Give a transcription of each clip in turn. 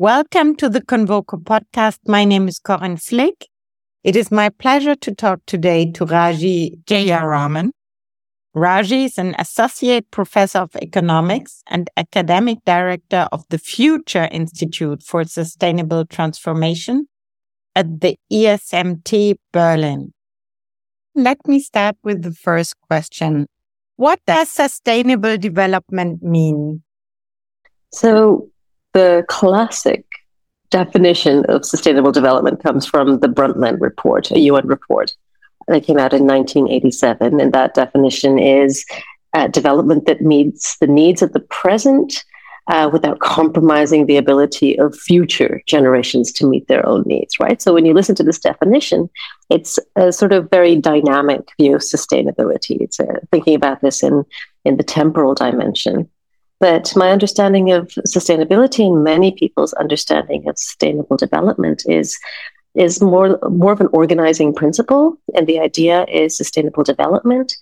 Welcome to the Convoco podcast. My name is Corinne Flick. It is my pleasure to talk today to Raji Jayaraman. Raji is an associate professor of economics and academic director of the Future Institute for Sustainable Transformation at the ESMT Berlin. Let me start with the first question. What does sustainable development mean? So the classic definition of sustainable development comes from the Brundtland Report, a UN report that came out in 1987. And that definition is uh, development that meets the needs of the present uh, without compromising the ability of future generations to meet their own needs, right? So when you listen to this definition, it's a sort of very dynamic view of sustainability. It's uh, thinking about this in, in the temporal dimension. But my understanding of sustainability and many people's understanding of sustainable development is is more more of an organizing principle. And the idea is sustainable development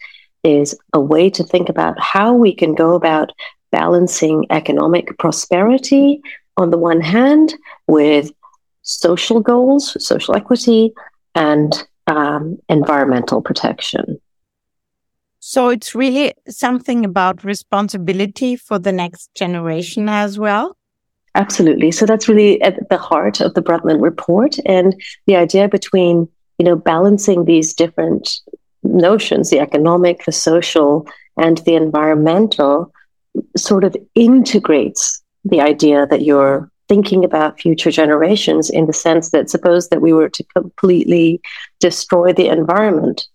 is a way to think about how we can go about balancing economic prosperity on the one hand with social goals, social equity, and um, environmental protection. So it's really something about responsibility for the next generation as well. Absolutely. So that's really at the heart of the Brundtland report and the idea between, you know, balancing these different notions, the economic, the social, and the environmental, sort of integrates the idea that you're thinking about future generations in the sense that suppose that we were to completely destroy the environment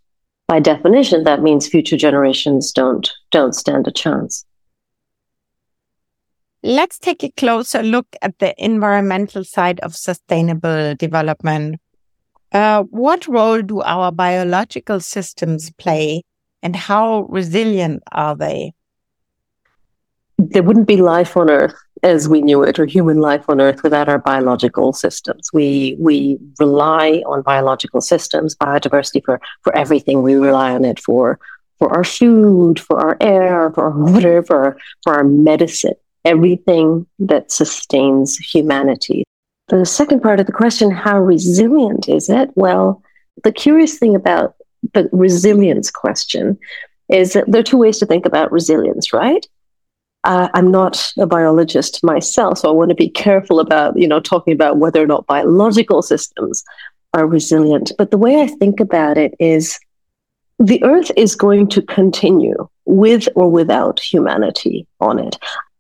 by definition, that means future generations don't don't stand a chance. Let's take a closer look at the environmental side of sustainable development. Uh, what role do our biological systems play, and how resilient are they? There wouldn't be life on Earth as we knew it, or human life on Earth, without our biological systems. We we rely on biological systems, biodiversity for for everything. We rely on it for for our food, for our air, for our water, for for our medicine. Everything that sustains humanity. The second part of the question: How resilient is it? Well, the curious thing about the resilience question is that there are two ways to think about resilience, right? Uh, I'm not a biologist myself, so I want to be careful about you know talking about whether or not biological systems are resilient. But the way I think about it is, the Earth is going to continue with or without humanity on it.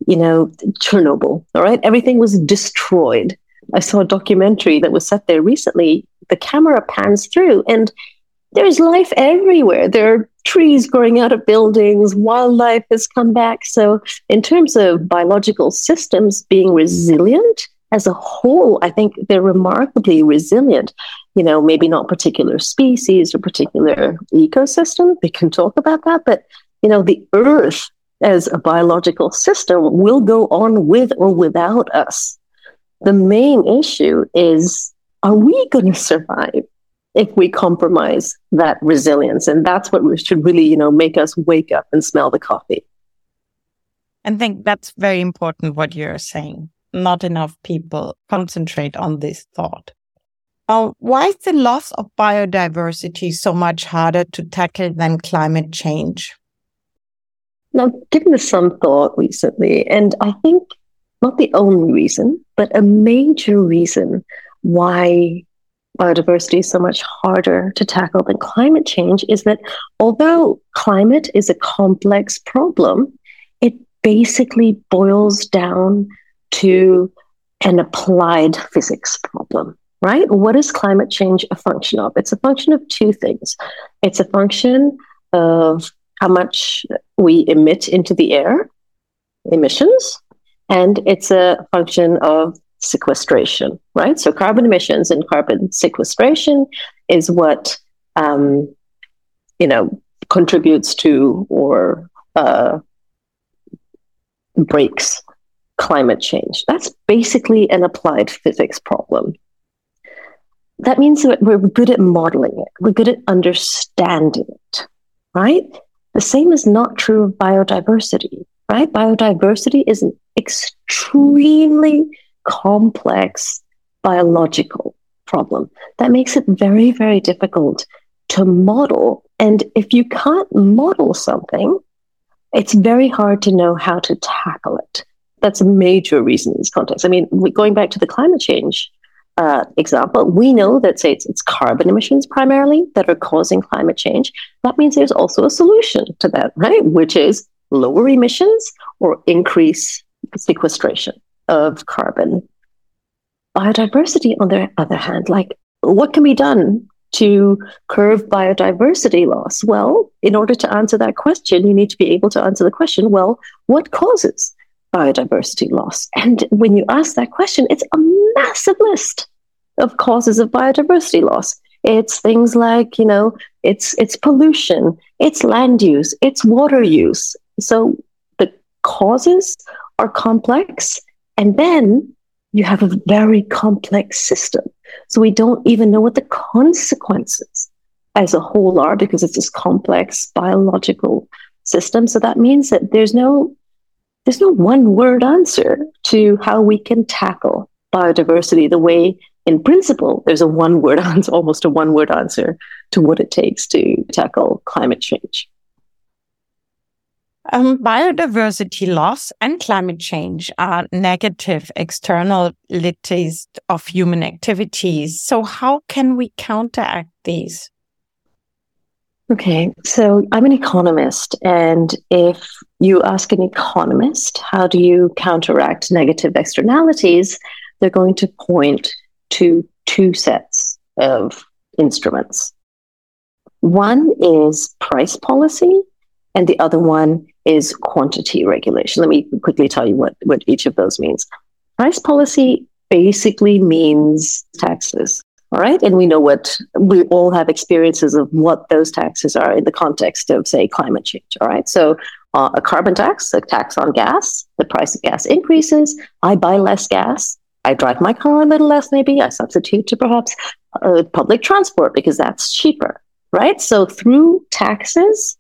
You know, Chernobyl. All right, everything was destroyed. I saw a documentary that was set there recently. The camera pans through, and there's life everywhere. There are trees growing out of buildings, wildlife has come back. So, in terms of biological systems being resilient as a whole, I think they're remarkably resilient. You know, maybe not particular species or particular ecosystem. We can talk about that. But, you know, the earth as a biological system will go on with or without us. The main issue is are we going to survive? If we compromise that resilience. And that's what should really, you know, make us wake up and smell the coffee. I think that's very important what you're saying. Not enough people concentrate on this thought. Uh, why is the loss of biodiversity so much harder to tackle than climate change? Now, given this some thought recently, and I think not the only reason, but a major reason why biodiversity so much harder to tackle than climate change is that although climate is a complex problem, it basically boils down to an applied physics problem, right? What is climate change a function of? It's a function of two things. It's a function of how much we emit into the air, emissions, and it's a function of sequestration, right? So carbon emissions and carbon sequestration is what um, you know contributes to or uh, breaks climate change. That's basically an applied physics problem. That means that we're good at modeling it. We're good at understanding it, right? The same is not true of biodiversity, right? Biodiversity is an extremely complex biological problem. That makes it very, very difficult to model. And if you can't model something, it's very hard to know how to tackle it. That's a major reason in this context. I mean, going back to the climate change uh, example, we know that, say, it's, it's carbon emissions primarily that are causing climate change. That means there's also a solution to that, right? Which is lower emissions or increase sequestration of carbon. Biodiversity, on the other hand, like what can be done to curb biodiversity loss? Well, in order to answer that question, you need to be able to answer the question well, what causes biodiversity loss? And when you ask that question, it's a massive list of causes of biodiversity loss. It's things like, you know, it's it's pollution, it's land use, it's water use. So the causes are complex and then you have a very complex system. So we don't even know what the consequences as a whole are because it's this complex biological system. So that means that there's no there's no one word answer to how we can tackle biodiversity the way in principle there's a one word answer almost a one word answer to what it takes to tackle climate change um, biodiversity loss and climate change are negative externalities of human activities. So, how can we counteract these? Okay, so I'm an economist, and if you ask an economist, how do you counteract negative externalities? They're going to point to two sets of instruments. One is price policy, and the other one is quantity regulation. Let me quickly tell you what, what each of those means. Price policy basically means taxes. All right. And we know what we all have experiences of what those taxes are in the context of, say, climate change. All right. So, uh, a carbon tax, a tax on gas, the price of gas increases. I buy less gas. I drive my car a little less, maybe. I substitute to perhaps uh, public transport because that's cheaper. Right. So, through taxes,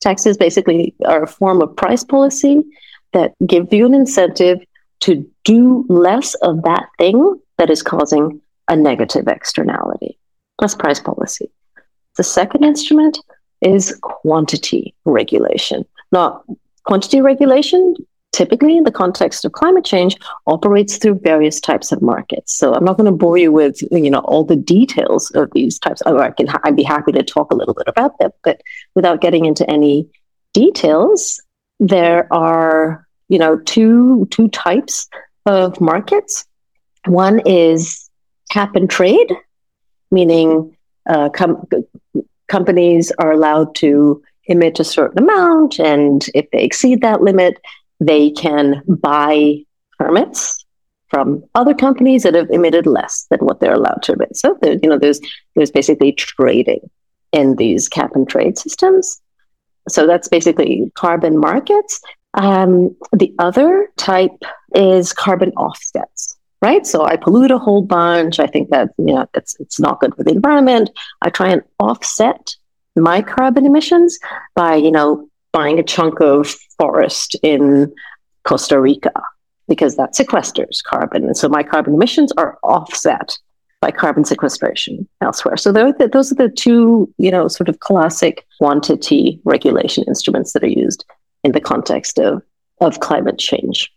Taxes basically are a form of price policy that give you an incentive to do less of that thing that is causing a negative externality. That's price policy. The second instrument is quantity regulation. Now, quantity regulation typically in the context of climate change operates through various types of markets so i'm not going to bore you with you know all the details of these types i can i'd be happy to talk a little bit about them but without getting into any details there are you know two two types of markets one is cap and trade meaning uh, com- companies are allowed to emit a certain amount and if they exceed that limit they can buy permits from other companies that have emitted less than what they're allowed to emit. So you know, there's there's basically trading in these cap and trade systems. So that's basically carbon markets. Um, the other type is carbon offsets, right? So I pollute a whole bunch. I think that you know it's it's not good for the environment. I try and offset my carbon emissions by you know buying a chunk of forest in Costa Rica because that sequesters carbon. And so my carbon emissions are offset by carbon sequestration elsewhere. So those are the two, you know, sort of classic quantity regulation instruments that are used in the context of, of climate change.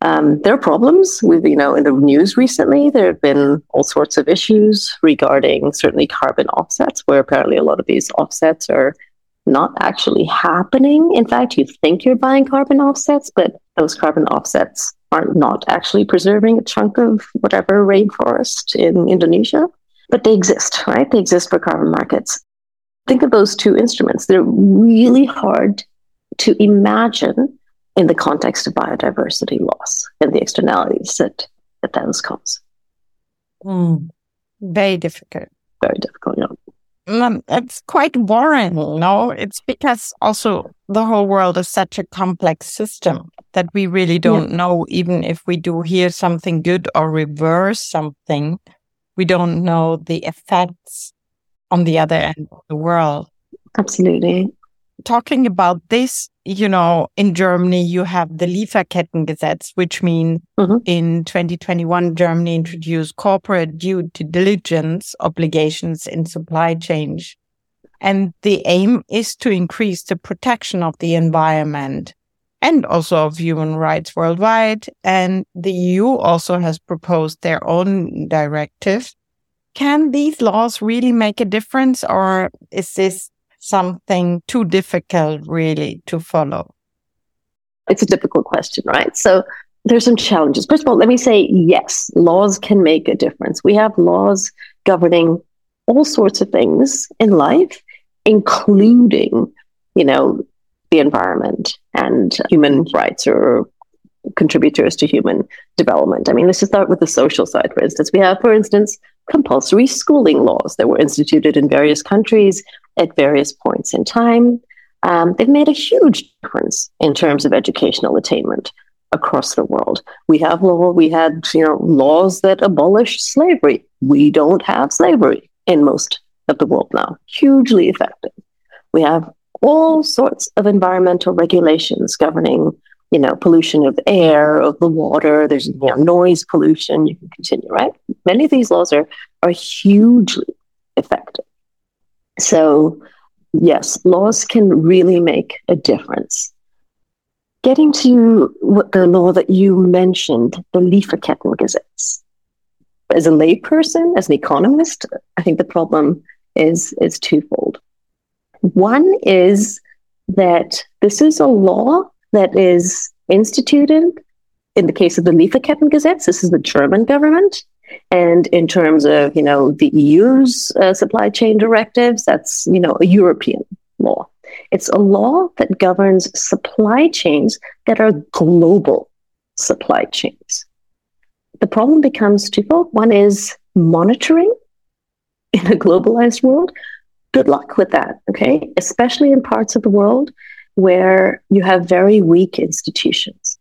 Um, there are problems with, you know, in the news recently, there have been all sorts of issues regarding certainly carbon offsets, where apparently a lot of these offsets are not actually happening. In fact, you think you're buying carbon offsets, but those carbon offsets are not actually preserving a chunk of whatever rainforest in Indonesia. But they exist, right? They exist for carbon markets. Think of those two instruments. They're really hard to imagine in the context of biodiversity loss and the externalities that, that those cause. Mm. Very difficult. Very difficult, yeah Um, it's quite worrying, no? It's because also the whole world is such a complex system that we really don't yeah. know, even if we do hear something good or reverse something, we don't know the effects on the other end of the world. Absolutely. Talking about this, you know, in Germany, you have the Lieferkettengesetz, which means mm-hmm. in 2021, Germany introduced corporate due diligence obligations in supply chain. And the aim is to increase the protection of the environment and also of human rights worldwide. And the EU also has proposed their own directive. Can these laws really make a difference or is this something too difficult really to follow? It's a difficult question, right? So there's some challenges. First of all, let me say yes, laws can make a difference. We have laws governing all sorts of things in life, including, you know, the environment and human rights or contributors to human development. I mean, let's just start with the social side, for instance. We have, for instance, compulsory schooling laws that were instituted in various countries at various points in time. Um, they've made a huge difference in terms of educational attainment across the world. We have law, we had you know laws that abolished slavery. We don't have slavery in most of the world now. Hugely effective. We have all sorts of environmental regulations governing you know, pollution of the air, of the water. There's you know, noise pollution. You can continue, right? Many of these laws are are hugely effective. So, yes, laws can really make a difference. Getting to what the law that you mentioned, the Lieferkettengesetz. As a layperson, as an economist, I think the problem is is twofold. One is that this is a law that is instituted. In the case of the Lieferkettengesetz, this is the German government. And in terms of, you know, the EU's uh, supply chain directives, that's, you know, a European law. It's a law that governs supply chains that are global supply chains. The problem becomes twofold. One is monitoring in a globalized world. Good luck with that, okay? Especially in parts of the world where you have very weak institutions.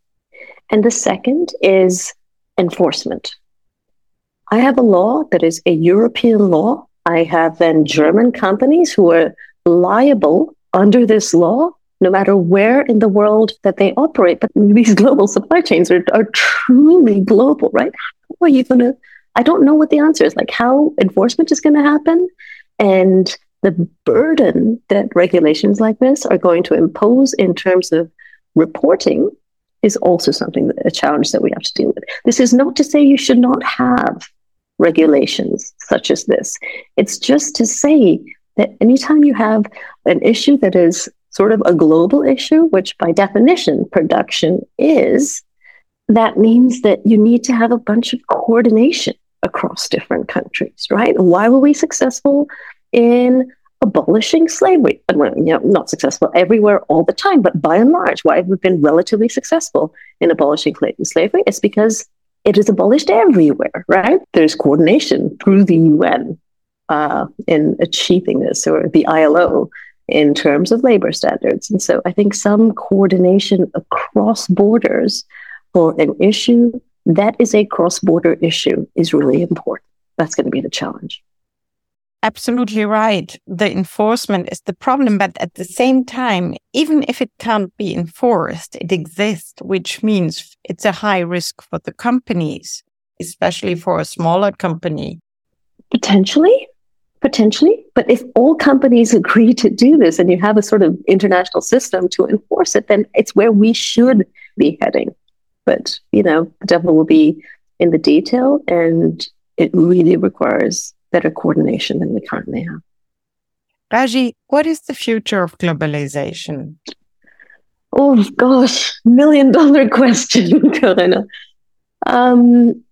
And the second is enforcement. I have a law that is a European law. I have then German companies who are liable under this law, no matter where in the world that they operate. But these global supply chains are, are truly global, right? How are you going to? I don't know what the answer is. Like how enforcement is going to happen, and the burden that regulations like this are going to impose in terms of reporting is also something that, a challenge that we have to deal with. This is not to say you should not have regulations such as this. It's just to say that anytime you have an issue that is sort of a global issue, which by definition production is, that means that you need to have a bunch of coordination across different countries, right? Why were we successful in abolishing slavery. And we're you know, not successful everywhere all the time, but by and large, why have we been relatively successful in abolishing slavery? It's because it is abolished everywhere, right? There's coordination through the UN uh, in achieving this, or the ILO in terms of labor standards. And so I think some coordination across borders for an issue that is a cross border issue is really important. That's going to be the challenge absolutely right. The enforcement is the problem. But at the same time, even if it can't be enforced, it exists, which means it's a high risk for the companies, especially for a smaller company. Potentially, potentially. But if all companies agree to do this and you have a sort of international system to enforce it, then it's where we should be heading. But, you know, the devil will be in the detail and it really requires better coordination than we currently have. Raji, what is the future of globalization? Oh gosh, million dollar question, Corinna. Um,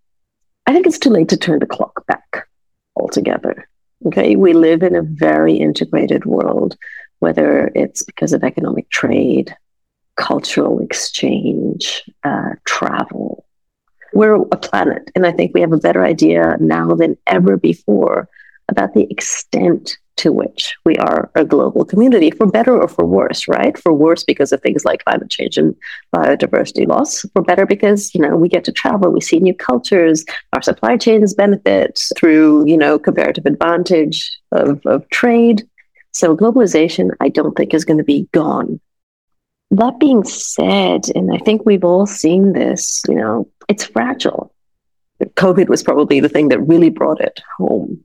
I think it's too late to turn the clock back altogether. Okay, we live in a very integrated world, whether it's because of economic trade, cultural exchange, uh, travel, we're a planet. And I think we have a better idea now than ever before about the extent to which we are a global community, for better or for worse, right? For worse because of things like climate change and biodiversity loss. For better because, you know, we get to travel, we see new cultures, our supply chains benefit through, you know, comparative advantage of, of trade. So globalization, I don't think is going to be gone. That being said, and I think we've all seen this, you know, it's fragile. COVID was probably the thing that really brought it home.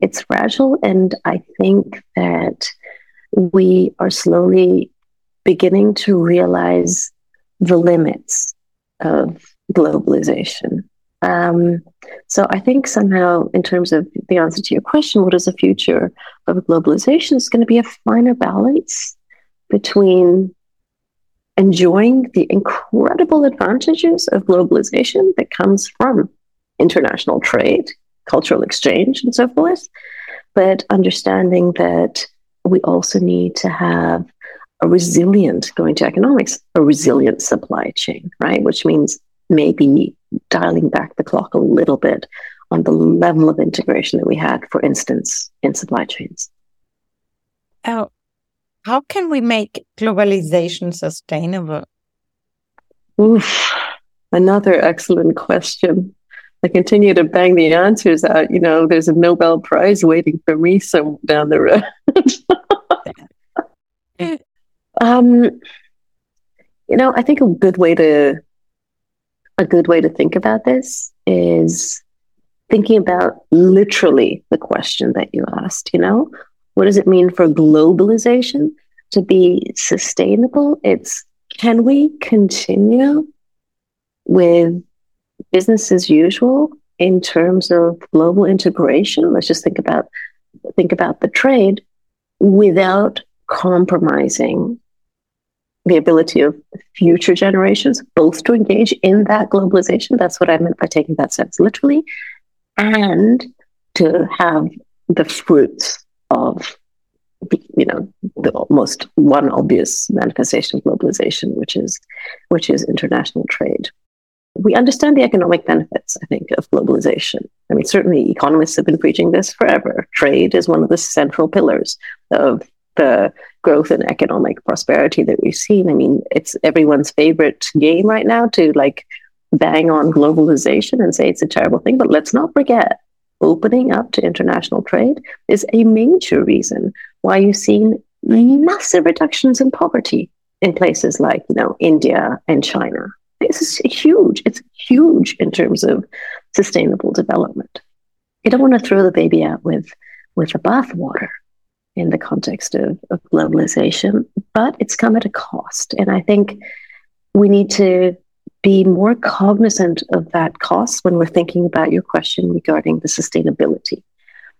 It's fragile, and I think that we are slowly beginning to realize the limits of globalization. Um, so I think somehow, in terms of the answer to your question, what is the future of globalization? Is going to be a finer balance between enjoying the incredible advantages of globalization that comes from international trade, cultural exchange, and so forth, but understanding that we also need to have a resilient, going to economics, a resilient supply chain, right? Which means maybe dialing back the clock a little bit on the level of integration that we had, for instance, in supply chains. Oh, how can we make globalization sustainable? Oof, another excellent question. I continue to bang the answers out. You know, there's a Nobel Prize waiting for me some down the road. um, you know, I think a good way to a good way to think about this is thinking about literally the question that you asked, you know? What does it mean for globalization to be sustainable? It's can we continue with business as usual in terms of global integration? Let's just think about think about the trade without compromising the ability of future generations both to engage in that globalization. That's what I meant by taking that sense literally, and to have the fruits of you know the most one obvious manifestation of globalization which is which is international trade. We understand the economic benefits i think of globalization i mean certainly economists have been preaching this forever. Trade is one of the central pillars of the growth and economic prosperity that we've seen. I mean it's everyone's favorite game right now to like bang on globalization and say it's a terrible thing but let's not forget opening up to international trade is a major reason why you've seen massive reductions in poverty in places like you know India and China. This is huge. It's huge in terms of sustainable development. You don't want to throw the baby out with with the bathwater in the context of, of globalization, but it's come at a cost. And I think we need to be more cognizant of that cost when we're thinking about your question regarding the sustainability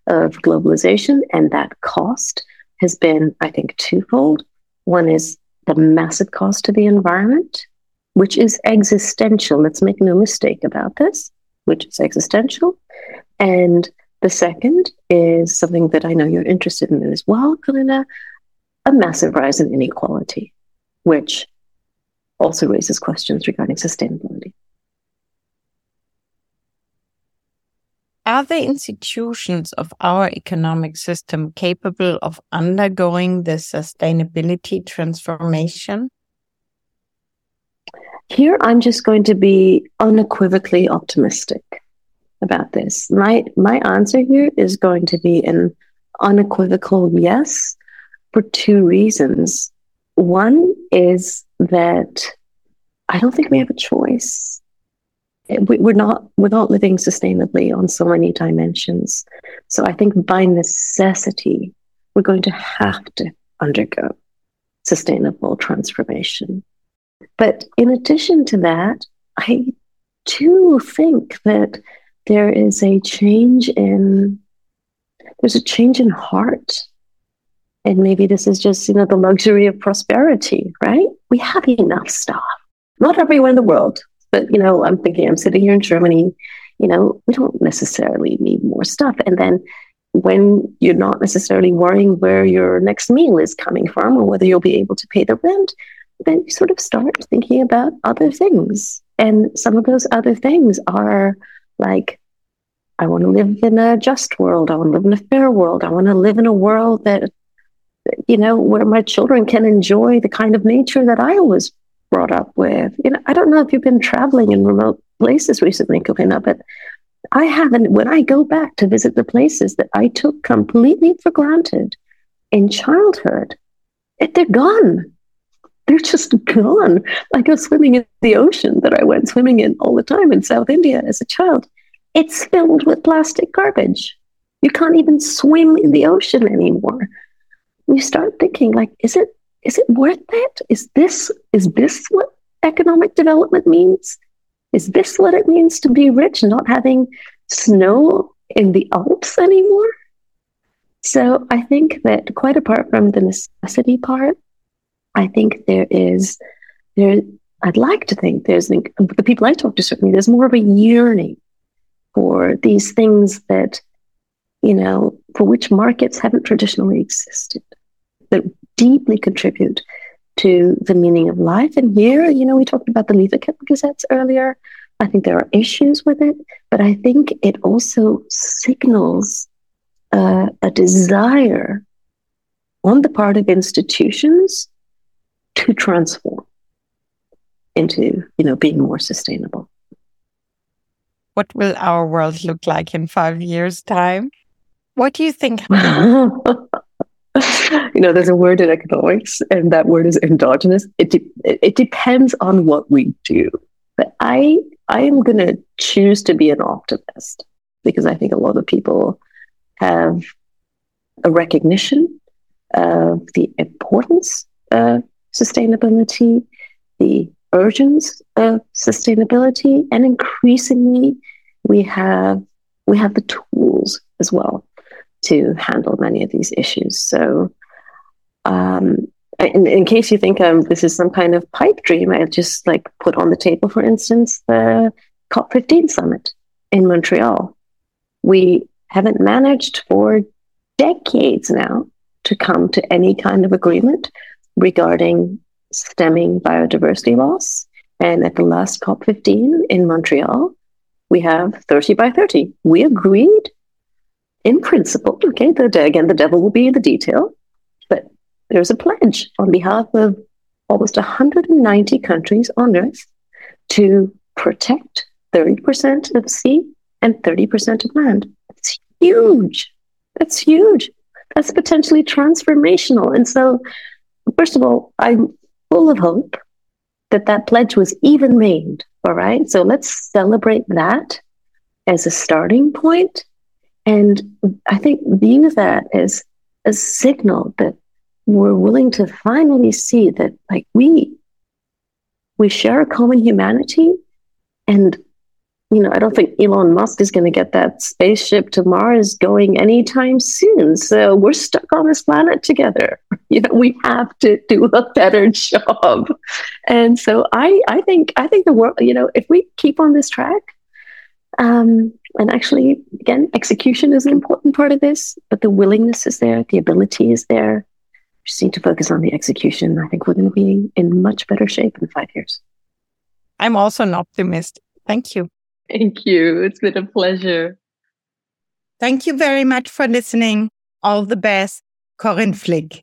of globalization. And that cost has been, I think, twofold. One is the massive cost to the environment, which is existential. Let's make no mistake about this, which is existential. And the second is something that I know you're interested in as well, Corinna, a massive rise in inequality, which also raises questions regarding sustainability. Are the institutions of our economic system capable of undergoing this sustainability transformation? Here, I'm just going to be unequivocally optimistic about this. My, my answer here is going to be an unequivocal yes for two reasons. One is that I don't think we have a choice. We're not we're not living sustainably on so many dimensions. So I think by necessity, we're going to have to undergo sustainable transformation. But in addition to that, I do think that there is a change in there's a change in heart and maybe this is just, you know, the luxury of prosperity, right? We have enough stuff. Not everywhere in the world, but, you know, I'm thinking I'm sitting here in Germany, you know, we don't necessarily need more stuff. And then when you're not necessarily worrying where your next meal is coming from or whether you'll be able to pay the rent, then you sort of start thinking about other things. And some of those other things are like, I want to live in a just world. I want to live in a fair world. I want to live in a world that you know, where my children can enjoy the kind of nature that I was brought up with. You know, I don't know if you've been traveling in remote places recently, Corinna, but I haven't. When I go back to visit the places that I took completely for granted in childhood, they're gone. They're just gone. I go swimming in the ocean that I went swimming in all the time in South India as a child. It's filled with plastic garbage. You can't even swim in the ocean anymore. You start thinking, like, is it is it worth it? Is this is this what economic development means? Is this what it means to be rich, not having snow in the Alps anymore? So I think that quite apart from the necessity part, I think there is there. I'd like to think there's the people I talk to certainly there's more of a yearning for these things that you know for which markets haven't traditionally existed that deeply contribute to the meaning of life. And here, you know, we talked about the Lieferkettengesetz earlier. I think there are issues with it, but I think it also signals uh, a desire on the part of institutions to transform into, you know, being more sustainable. What will our world look like in five years' time? What do you think? you know, there's a word in economics, and that word is endogenous. It de- it depends on what we do, but I I am going to choose to be an optimist because I think a lot of people have a recognition of the importance of sustainability, the urgence of sustainability, and increasingly we have we have the tools as well to handle many of these issues. So, um, in, in, case you think um, this is some kind of pipe dream, I just like put on the table, for instance, the COP15 summit in Montreal. We haven't managed for decades now to come to any kind of agreement regarding stemming biodiversity loss. And at the last COP15 in Montreal, we have 30 by 30. We agreed in principle, okay, the, again, the devil will be in the detail, there's a pledge on behalf of almost 190 countries on Earth to protect 30% of sea and 30% of land. It's huge. That's huge. That's potentially transformational. And so, first of all, I'm full of hope that that pledge was even made. All right. So let's celebrate that as a starting point. and I think being that as a signal that we're willing to finally see that like we we share a common humanity and you know i don't think elon musk is going to get that spaceship to mars going anytime soon. So we're stuck on this planet together. You know we have to do a better job. And so i i think i think the world you know if we keep on this track um, and actually, again, execution is an important part of this, but the willingness is there, the ability is there. We just need to focus on the execution. I think we're going to be in much better shape in five years. I'm also an optimist. Thank you. Thank you. It's been a pleasure. Thank you very much for listening. All the best, Corinne Flick.